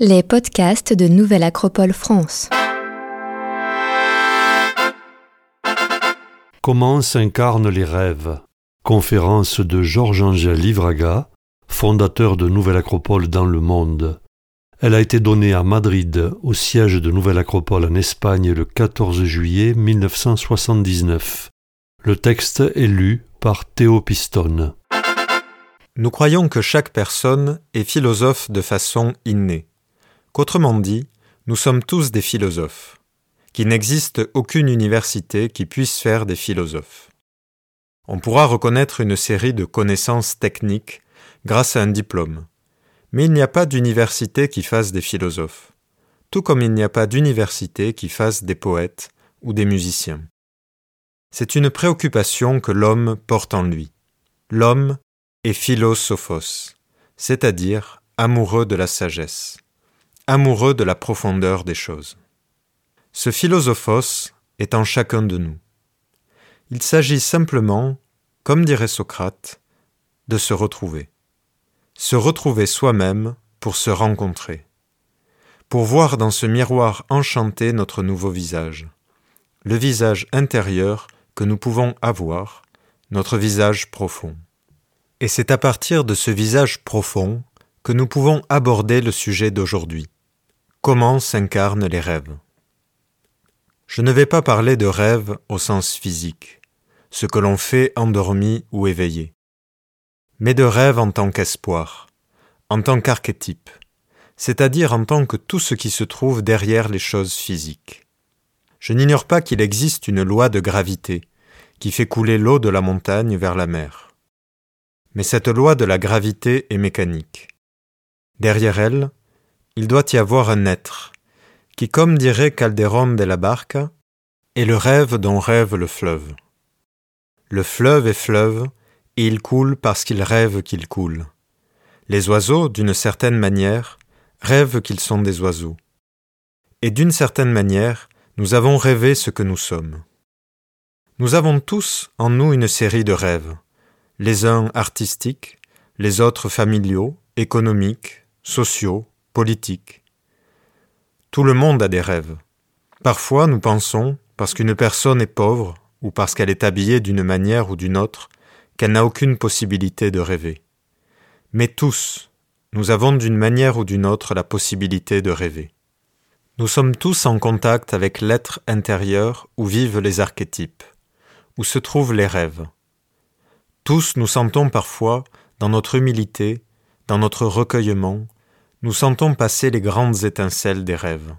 Les podcasts de Nouvelle Acropole France. Comment s'incarnent les rêves? Conférence de Georges-Angèle Livraga, fondateur de Nouvelle Acropole dans le monde. Elle a été donnée à Madrid, au siège de Nouvelle Acropole en Espagne le 14 juillet 1979. Le texte est lu par Théo Piston. Nous croyons que chaque personne est philosophe de façon innée, qu'autrement dit, nous sommes tous des philosophes, qu'il n'existe aucune université qui puisse faire des philosophes. On pourra reconnaître une série de connaissances techniques grâce à un diplôme, mais il n'y a pas d'université qui fasse des philosophes, tout comme il n'y a pas d'université qui fasse des poètes ou des musiciens. C'est une préoccupation que l'homme porte en lui. L'homme est philosophos, c'est-à-dire amoureux de la sagesse, amoureux de la profondeur des choses. Ce philosophos est en chacun de nous. Il s'agit simplement, comme dirait Socrate, de se retrouver se retrouver soi-même pour se rencontrer, pour voir dans ce miroir enchanté notre nouveau visage, le visage intérieur que nous pouvons avoir, notre visage profond. Et c'est à partir de ce visage profond que nous pouvons aborder le sujet d'aujourd'hui. Comment s'incarnent les rêves? Je ne vais pas parler de rêves au sens physique, ce que l'on fait endormi ou éveillé mais de rêve en tant qu'espoir, en tant qu'archétype, c'est-à-dire en tant que tout ce qui se trouve derrière les choses physiques. Je n'ignore pas qu'il existe une loi de gravité qui fait couler l'eau de la montagne vers la mer. Mais cette loi de la gravité est mécanique. Derrière elle, il doit y avoir un être, qui, comme dirait Calderon de la Barca, est le rêve dont rêve le fleuve. Le fleuve est fleuve, et il coule parce qu'il rêve qu'il coule. Les oiseaux, d'une certaine manière, rêvent qu'ils sont des oiseaux. Et d'une certaine manière, nous avons rêvé ce que nous sommes. Nous avons tous en nous une série de rêves, les uns artistiques, les autres familiaux, économiques, sociaux, politiques. Tout le monde a des rêves. Parfois nous pensons, parce qu'une personne est pauvre, ou parce qu'elle est habillée d'une manière ou d'une autre, qu'elle n'a aucune possibilité de rêver. Mais tous, nous avons d'une manière ou d'une autre la possibilité de rêver. Nous sommes tous en contact avec l'être intérieur où vivent les archétypes, où se trouvent les rêves. Tous nous sentons parfois, dans notre humilité, dans notre recueillement, nous sentons passer les grandes étincelles des rêves.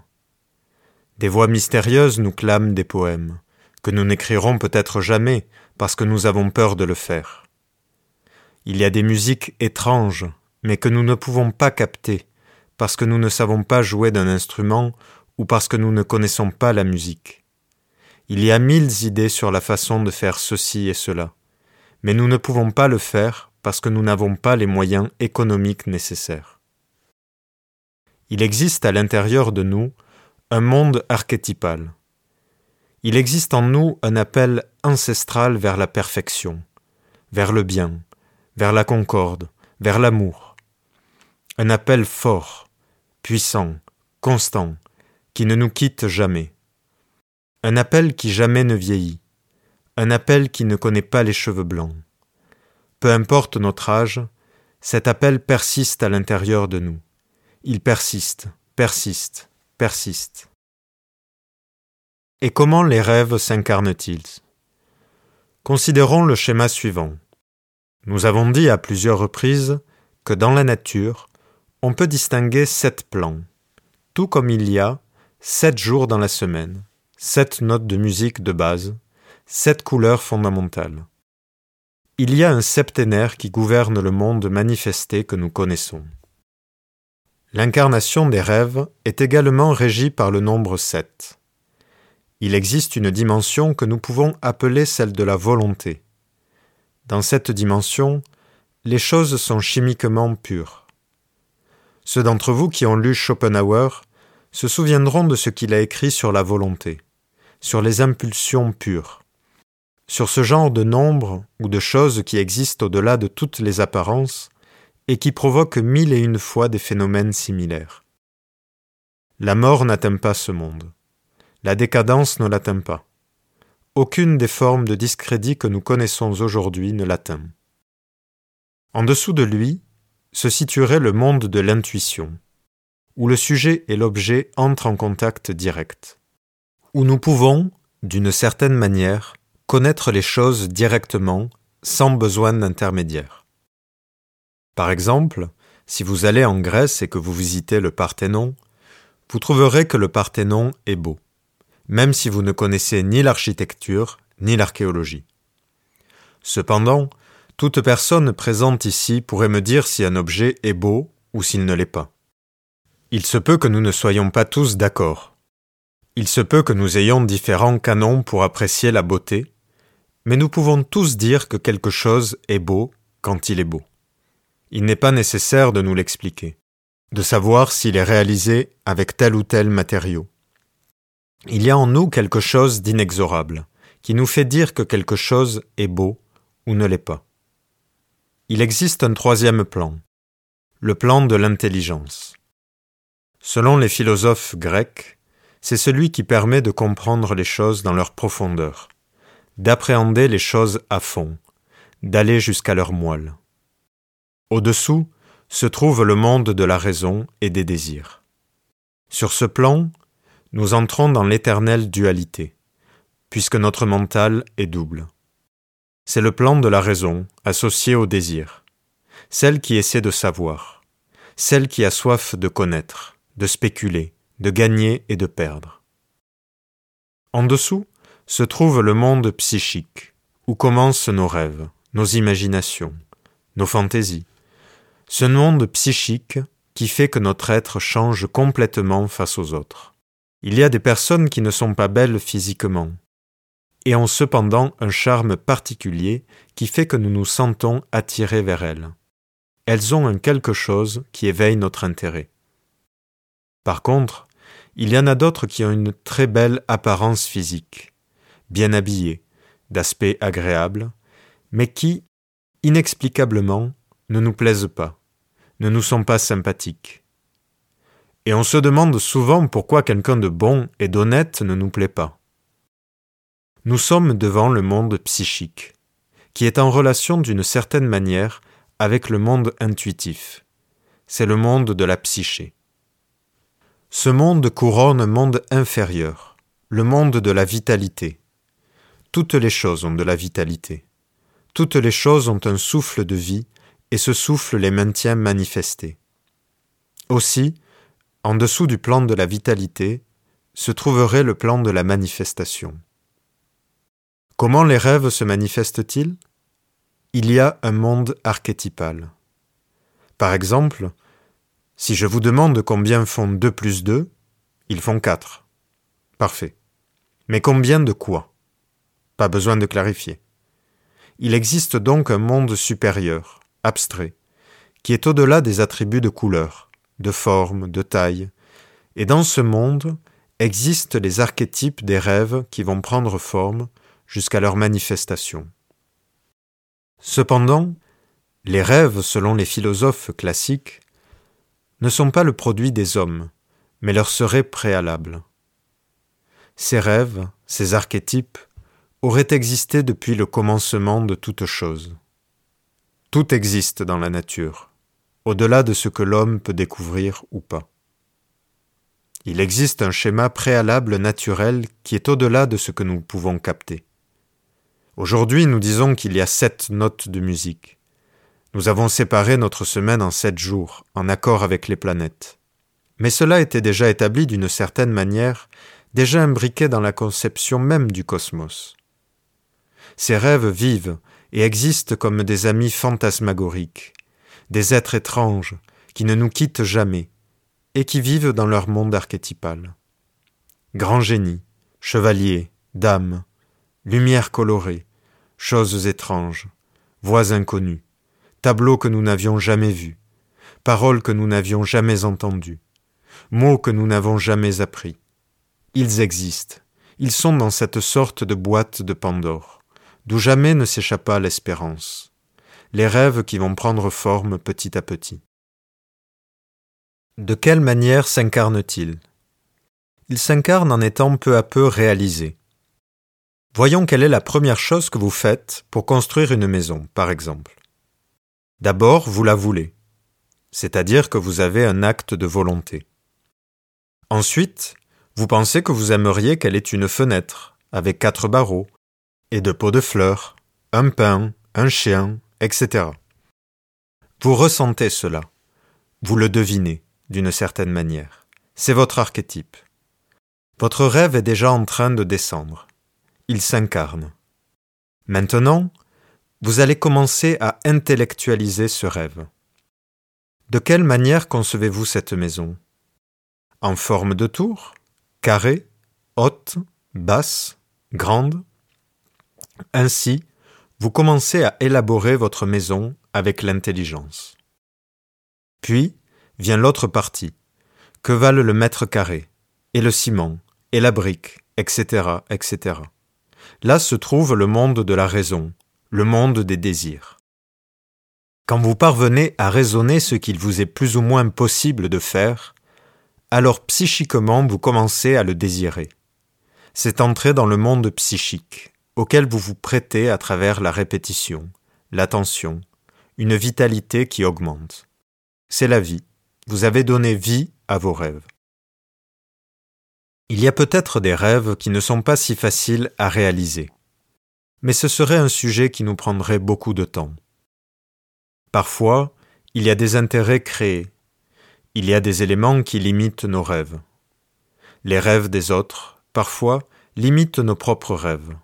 Des voix mystérieuses nous clament des poèmes, que nous n'écrirons peut-être jamais parce que nous avons peur de le faire. Il y a des musiques étranges, mais que nous ne pouvons pas capter, parce que nous ne savons pas jouer d'un instrument ou parce que nous ne connaissons pas la musique. Il y a mille idées sur la façon de faire ceci et cela, mais nous ne pouvons pas le faire parce que nous n'avons pas les moyens économiques nécessaires. Il existe à l'intérieur de nous un monde archétypal, il existe en nous un appel ancestral vers la perfection, vers le bien, vers la concorde, vers l'amour. Un appel fort, puissant, constant, qui ne nous quitte jamais. Un appel qui jamais ne vieillit. Un appel qui ne connaît pas les cheveux blancs. Peu importe notre âge, cet appel persiste à l'intérieur de nous. Il persiste, persiste, persiste. Et comment les rêves s'incarnent-ils? Considérons le schéma suivant. Nous avons dit à plusieurs reprises que dans la nature, on peut distinguer sept plans, tout comme il y a sept jours dans la semaine, sept notes de musique de base, sept couleurs fondamentales. Il y a un septénaire qui gouverne le monde manifesté que nous connaissons. L'incarnation des rêves est également régie par le nombre sept il existe une dimension que nous pouvons appeler celle de la volonté. Dans cette dimension, les choses sont chimiquement pures. Ceux d'entre vous qui ont lu Schopenhauer se souviendront de ce qu'il a écrit sur la volonté, sur les impulsions pures, sur ce genre de nombre ou de choses qui existent au-delà de toutes les apparences et qui provoquent mille et une fois des phénomènes similaires. La mort n'atteint pas ce monde. La décadence ne l'atteint pas. Aucune des formes de discrédit que nous connaissons aujourd'hui ne l'atteint. En dessous de lui se situerait le monde de l'intuition, où le sujet et l'objet entrent en contact direct, où nous pouvons, d'une certaine manière, connaître les choses directement sans besoin d'intermédiaire. Par exemple, si vous allez en Grèce et que vous visitez le Parthénon, vous trouverez que le Parthénon est beau, même si vous ne connaissez ni l'architecture ni l'archéologie. Cependant, toute personne présente ici pourrait me dire si un objet est beau ou s'il ne l'est pas. Il se peut que nous ne soyons pas tous d'accord. Il se peut que nous ayons différents canons pour apprécier la beauté, mais nous pouvons tous dire que quelque chose est beau quand il est beau. Il n'est pas nécessaire de nous l'expliquer, de savoir s'il est réalisé avec tel ou tel matériau. Il y a en nous quelque chose d'inexorable, qui nous fait dire que quelque chose est beau ou ne l'est pas. Il existe un troisième plan, le plan de l'intelligence. Selon les philosophes grecs, c'est celui qui permet de comprendre les choses dans leur profondeur, d'appréhender les choses à fond, d'aller jusqu'à leur moelle. Au-dessous se trouve le monde de la raison et des désirs. Sur ce plan, nous entrons dans l'éternelle dualité, puisque notre mental est double. C'est le plan de la raison associé au désir, celle qui essaie de savoir, celle qui a soif de connaître, de spéculer, de gagner et de perdre. En dessous se trouve le monde psychique, où commencent nos rêves, nos imaginations, nos fantaisies. Ce monde psychique qui fait que notre être change complètement face aux autres. Il y a des personnes qui ne sont pas belles physiquement, et ont cependant un charme particulier qui fait que nous nous sentons attirés vers elles. Elles ont un quelque chose qui éveille notre intérêt. Par contre, il y en a d'autres qui ont une très belle apparence physique, bien habillées, d'aspect agréable, mais qui, inexplicablement, ne nous plaisent pas, ne nous sont pas sympathiques. Et on se demande souvent pourquoi quelqu'un de bon et d'honnête ne nous plaît pas. Nous sommes devant le monde psychique, qui est en relation d'une certaine manière avec le monde intuitif. C'est le monde de la psyché. Ce monde couronne un monde inférieur, le monde de la vitalité. Toutes les choses ont de la vitalité. Toutes les choses ont un souffle de vie, et ce souffle les maintient manifestés. Aussi, en dessous du plan de la vitalité, se trouverait le plan de la manifestation. Comment les rêves se manifestent-ils? Il y a un monde archétypal. Par exemple, si je vous demande combien font 2 plus 2, ils font 4. Parfait. Mais combien de quoi? Pas besoin de clarifier. Il existe donc un monde supérieur, abstrait, qui est au-delà des attributs de couleur, de forme, de taille, et dans ce monde existent les archétypes des rêves qui vont prendre forme jusqu'à leur manifestation. Cependant, les rêves, selon les philosophes classiques, ne sont pas le produit des hommes, mais leur seraient préalables. Ces rêves, ces archétypes, auraient existé depuis le commencement de toute chose. Tout existe dans la nature, au-delà de ce que l'homme peut découvrir ou pas. Il existe un schéma préalable naturel qui est au-delà de ce que nous pouvons capter. Aujourd'hui, nous disons qu'il y a sept notes de musique. Nous avons séparé notre semaine en sept jours, en accord avec les planètes. Mais cela était déjà établi d'une certaine manière, déjà imbriqué dans la conception même du cosmos. Ces rêves vivent et existent comme des amis fantasmagoriques, des êtres étranges qui ne nous quittent jamais et qui vivent dans leur monde archétypal. Grands génies, chevaliers, dames, lumière colorée, choses étranges, voix inconnues, tableaux que nous n'avions jamais vus, paroles que nous n'avions jamais entendues, mots que nous n'avons jamais appris. Ils existent, ils sont dans cette sorte de boîte de Pandore, d'où jamais ne s'échappa l'espérance, les rêves qui vont prendre forme petit à petit. De quelle manière s'incarne-t-il? Ils s'incarnent en étant peu à peu réalisés. Voyons quelle est la première chose que vous faites pour construire une maison, par exemple. D'abord, vous la voulez, c'est-à-dire que vous avez un acte de volonté. Ensuite, vous pensez que vous aimeriez qu'elle ait une fenêtre, avec quatre barreaux, et de pots de fleurs, un pain, un chien, etc. Vous ressentez cela. Vous le devinez, d'une certaine manière. C'est votre archétype. Votre rêve est déjà en train de descendre. Il s'incarne. Maintenant, vous allez commencer à intellectualiser ce rêve. De quelle manière concevez-vous cette maison? En forme de tour? Carrée? Haute? Basse? Grande? Ainsi, vous commencez à élaborer votre maison avec l'intelligence. Puis vient l'autre partie. Que valent le mètre carré, et le ciment, et la brique, etc., etc. Là se trouve le monde de la raison, le monde des désirs. Quand vous parvenez à raisonner ce qu'il vous est plus ou moins possible de faire, alors psychiquement vous commencez à le désirer. C'est entrer dans le monde psychique, auquel vous vous prêtez à travers la répétition, l'attention, une vitalité qui augmente. C'est la vie. Vous avez donné vie à vos rêves. Il y a peut-être des rêves qui ne sont pas si faciles à réaliser, mais ce serait un sujet qui nous prendrait beaucoup de temps. Parfois, il y a des intérêts créés, il y a des éléments qui limitent nos rêves. Les rêves des autres, parfois, limitent nos propres rêves.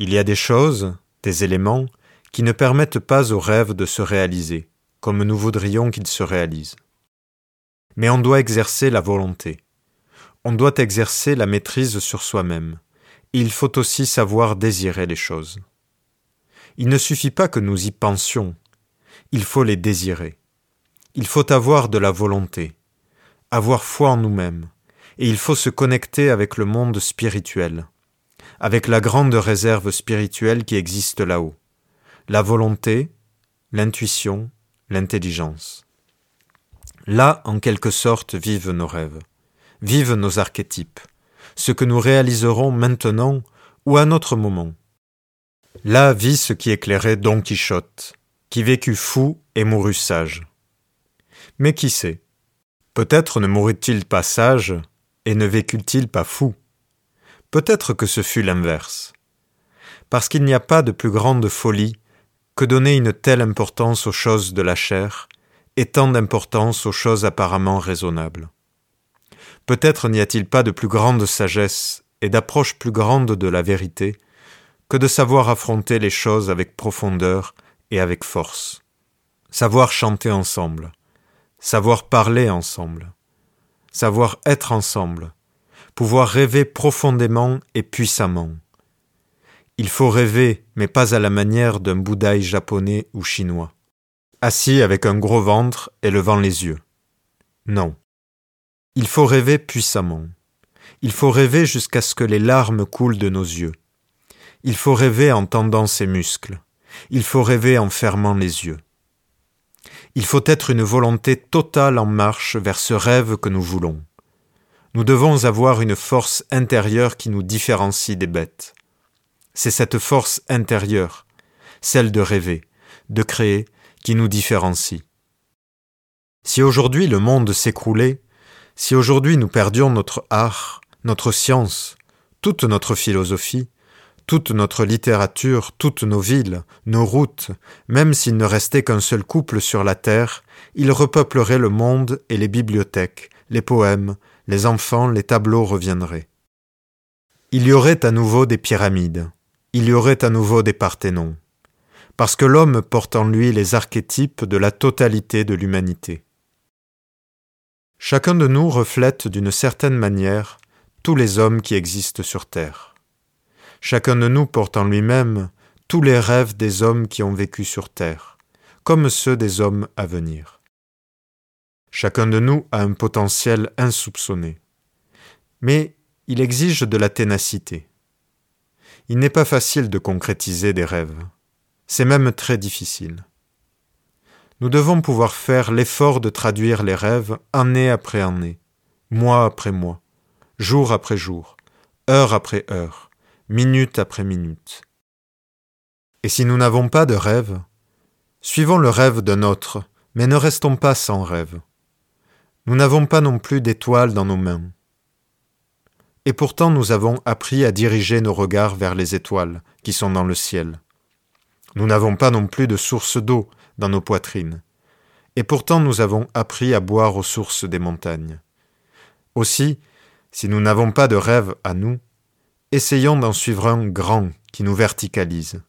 Il y a des choses, des éléments, qui ne permettent pas aux rêves de se réaliser, comme nous voudrions qu'ils se réalisent. Mais on doit exercer la volonté. On doit exercer la maîtrise sur soi-même. Il faut aussi savoir désirer les choses. Il ne suffit pas que nous y pensions, il faut les désirer. Il faut avoir de la volonté, avoir foi en nous-mêmes, et il faut se connecter avec le monde spirituel, avec la grande réserve spirituelle qui existe là-haut, la volonté, l'intuition, l'intelligence. Là, en quelque sorte, vivent nos rêves, vivent nos archétypes, ce que nous réaliserons maintenant ou à notre moment. Là vit ce qui éclairait Don Quichotte, qui vécut fou et mourut sage. Mais qui sait? Peut-être ne mourut-il pas sage et ne vécut-il pas fou Peut-être que ce fut l'inverse. Parce qu'il n'y a pas de plus grande folie que donner une telle importance aux choses de la chair et tant d'importance aux choses apparemment raisonnables. Peut-être n'y a-t-il pas de plus grande sagesse et d'approche plus grande de la vérité que de savoir affronter les choses avec profondeur et avec force, savoir chanter ensemble, savoir parler ensemble, savoir être ensemble, pouvoir rêver profondément et puissamment. Il faut rêver, mais pas à la manière d'un bouddhaï japonais ou chinois, assis avec un gros ventre et levant les yeux. Non. Il faut rêver puissamment. Il faut rêver jusqu'à ce que les larmes coulent de nos yeux. Il faut rêver en tendant ses muscles. Il faut rêver en fermant les yeux. Il faut être une volonté totale en marche vers ce rêve que nous voulons. Nous devons avoir une force intérieure qui nous différencie des bêtes. C'est cette force intérieure, celle de rêver, de créer, qui nous différencie. Si aujourd'hui le monde s'écroulait, si aujourd'hui nous perdions notre art, notre science, toute notre philosophie, toute notre littérature, toutes nos villes, nos routes, même s'il ne restait qu'un seul couple sur la terre, ils repeuplerait le monde et les bibliothèques, les poèmes, les enfants, les tableaux reviendraient. Il y aurait à nouveau des pyramides, il y aurait à nouveau des Parthénons, parce que l'homme porte en lui les archétypes de la totalité de l'humanité. Chacun de nous reflète d'une certaine manière tous les hommes qui existent sur Terre. Chacun de nous porte en lui-même tous les rêves des hommes qui ont vécu sur Terre, comme ceux des hommes à venir. Chacun de nous a un potentiel insoupçonné. Mais il exige de la ténacité. Il n'est pas facile de concrétiser des rêves. C'est même très difficile. Nous devons pouvoir faire l'effort de traduire les rêves année après année, mois après mois, jour après jour, heure après heure, minute après minute. Et si nous n'avons pas de rêve, suivons le rêve d'un autre, mais ne restons pas sans rêve. Nous n'avons pas non plus d'étoiles dans nos mains. Et pourtant nous avons appris à diriger nos regards vers les étoiles qui sont dans le ciel. Nous n'avons pas non plus de source d'eau dans nos poitrines. Et pourtant nous avons appris à boire aux sources des montagnes. Aussi, si nous n'avons pas de rêve à nous, essayons d'en suivre un grand qui nous verticalise,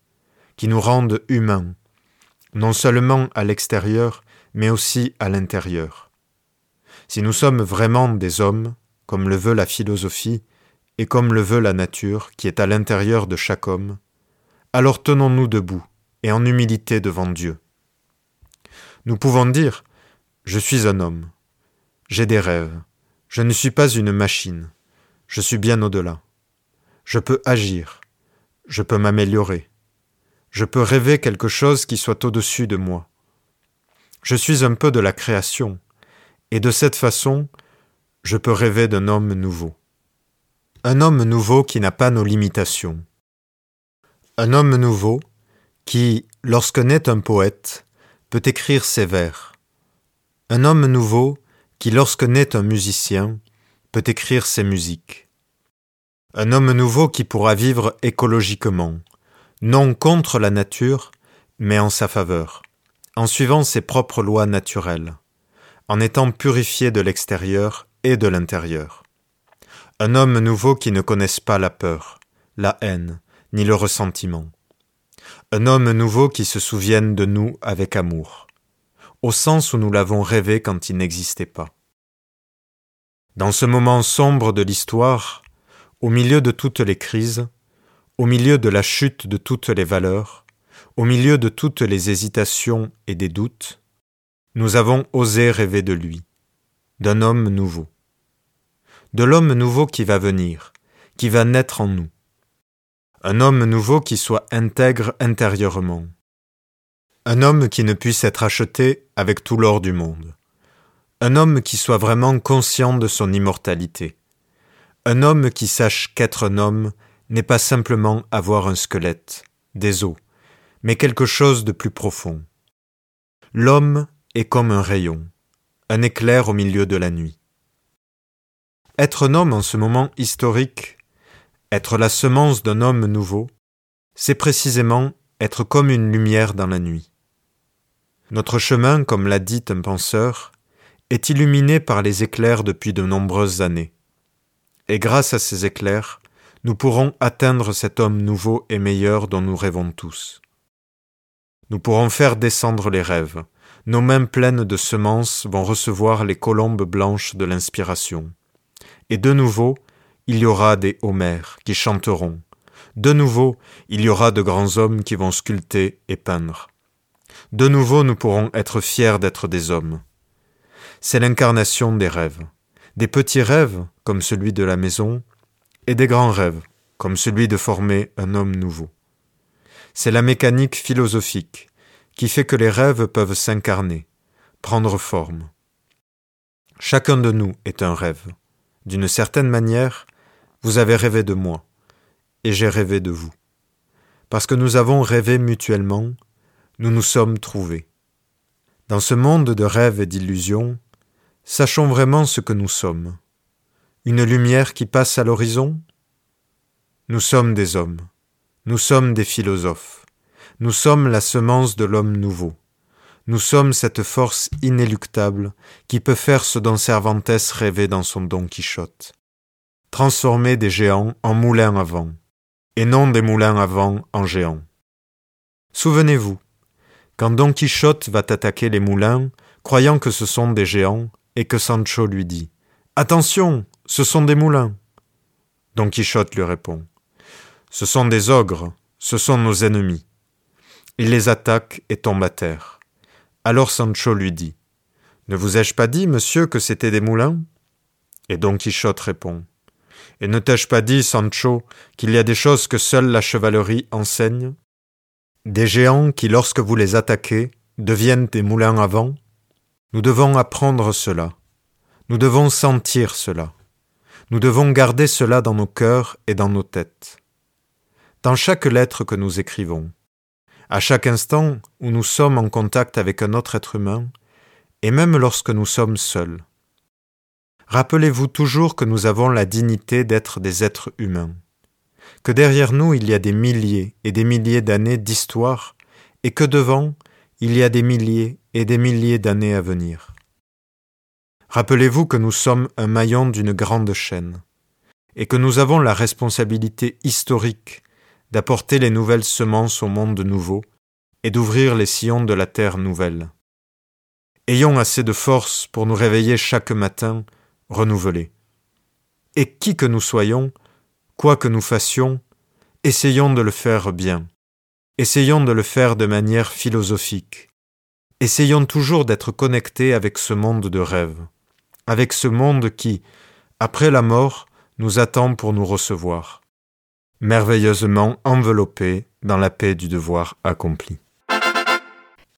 qui nous rende humains, non seulement à l'extérieur, mais aussi à l'intérieur. Si nous sommes vraiment des hommes, comme le veut la philosophie, et comme le veut la nature qui est à l'intérieur de chaque homme, alors tenons-nous debout et en humilité devant Dieu. Nous pouvons dire Je suis un homme, j'ai des rêves, je ne suis pas une machine, je suis bien au-delà. Je peux agir, je peux m'améliorer, je peux rêver quelque chose qui soit au-dessus de moi. Je suis un peu de la création, et de cette façon, je peux rêver d'un homme nouveau. Un homme nouveau qui n'a pas nos limitations. Un homme nouveau qui, lorsque naît un poète, peut écrire ses vers. Un homme nouveau qui, lorsque naît un musicien, peut écrire ses musiques. Un homme nouveau qui pourra vivre écologiquement, non contre la nature, mais en sa faveur, en suivant ses propres lois naturelles, en étant purifié de l'extérieur et de l'intérieur. Un homme nouveau qui ne connaisse pas la peur, la haine, ni le ressentiment. Un homme nouveau qui se souvienne de nous avec amour, au sens où nous l'avons rêvé quand il n'existait pas. Dans ce moment sombre de l'histoire, au milieu de toutes les crises, au milieu de la chute de toutes les valeurs, au milieu de toutes les hésitations et des doutes, nous avons osé rêver de lui, d'un homme nouveau de l'homme nouveau qui va venir, qui va naître en nous. Un homme nouveau qui soit intègre intérieurement. Un homme qui ne puisse être acheté avec tout l'or du monde. Un homme qui soit vraiment conscient de son immortalité. Un homme qui sache qu'être un homme n'est pas simplement avoir un squelette, des os, mais quelque chose de plus profond. L'homme comme un rayon, un éclair au milieu de la nuit. Être un homme en ce moment historique, être la semence d'un homme nouveau, c'est précisément être comme une lumière dans la nuit. Notre chemin, comme l'a dit un penseur, est illuminé par les éclairs depuis de nombreuses années. Et grâce à ces éclairs, nous pourrons atteindre cet homme nouveau et meilleur dont nous rêvons tous. Nous pourrons faire descendre les rêves. Nos mains pleines de semences vont recevoir les colombes blanches de l'inspiration. Et de nouveau, il y aura des Homères qui chanteront. De nouveau, il y aura de grands hommes qui vont sculpter et peindre. De nouveau, nous pourrons être fiers d'être des hommes. C'est l'incarnation des rêves. Des petits rêves, comme celui de la maison, et des grands rêves, comme celui de former un homme nouveau. C'est la mécanique philosophique qui fait que les rêves peuvent s'incarner, prendre forme. Chacun de nous est un rêve. D'une certaine manière, vous avez rêvé de moi, et j'ai rêvé de vous. Parce que nous avons rêvé mutuellement, nous nous sommes trouvés. Dans ce monde de rêves et d'illusions, sachons vraiment ce que nous sommes. Une lumière qui passe à l'horizon? Nous sommes des hommes, nous sommes des philosophes, nous sommes la semence de l'homme nouveau. Nous sommes cette force inéluctable qui peut faire ce dont Cervantes rêvait dans son Don Quichotte. Transformer des géants en moulins à vent, et non des moulins à vent en géants. Souvenez-vous, quand Don Quichotte va attaquer les moulins, croyant que ce sont des géants, et que Sancho lui dit Attention, ce sont des moulins. Don Quichotte lui répond Ce sont des ogres, ce sont nos ennemis. Il les attaque et tombe à terre. Alors Sancho lui dit Ne vous ai-je pas dit, monsieur, que c'étaient des moulins? Et Don Quichotte répond Et ne t'ai-je pas dit, Sancho, qu'il y a des choses que seule la chevalerie enseigne? Des géants qui, lorsque vous les attaquez, deviennent des moulins à vent? Nous devons apprendre cela. Nous devons sentir cela. Nous devons garder cela dans nos cœurs et dans nos têtes. Dans chaque lettre que nous écrivons, à chaque instant où nous sommes en contact avec un autre être humain, et même lorsque nous sommes seuls. Rappelez-vous toujours que nous avons la dignité d'être des êtres humains, que derrière nous il y a des milliers et des milliers d'années d'histoire, et que devant il y a des milliers et des milliers d'années à venir. Rappelez-vous que nous sommes un maillon d'une grande chaîne, et que nous avons la responsabilité historique d'apporter les nouvelles semences au monde nouveau et d'ouvrir les sillons de la terre nouvelle. Ayons assez de force pour nous réveiller chaque matin renouvelés. Et qui que nous soyons, quoi que nous fassions, essayons de le faire bien. Essayons de le faire de manière philosophique. Essayons toujours d'être connectés avec ce monde de rêve avec ce monde qui, après la mort, nous attend pour nous recevoir, merveilleusement enveloppé dans la paix du devoir accompli.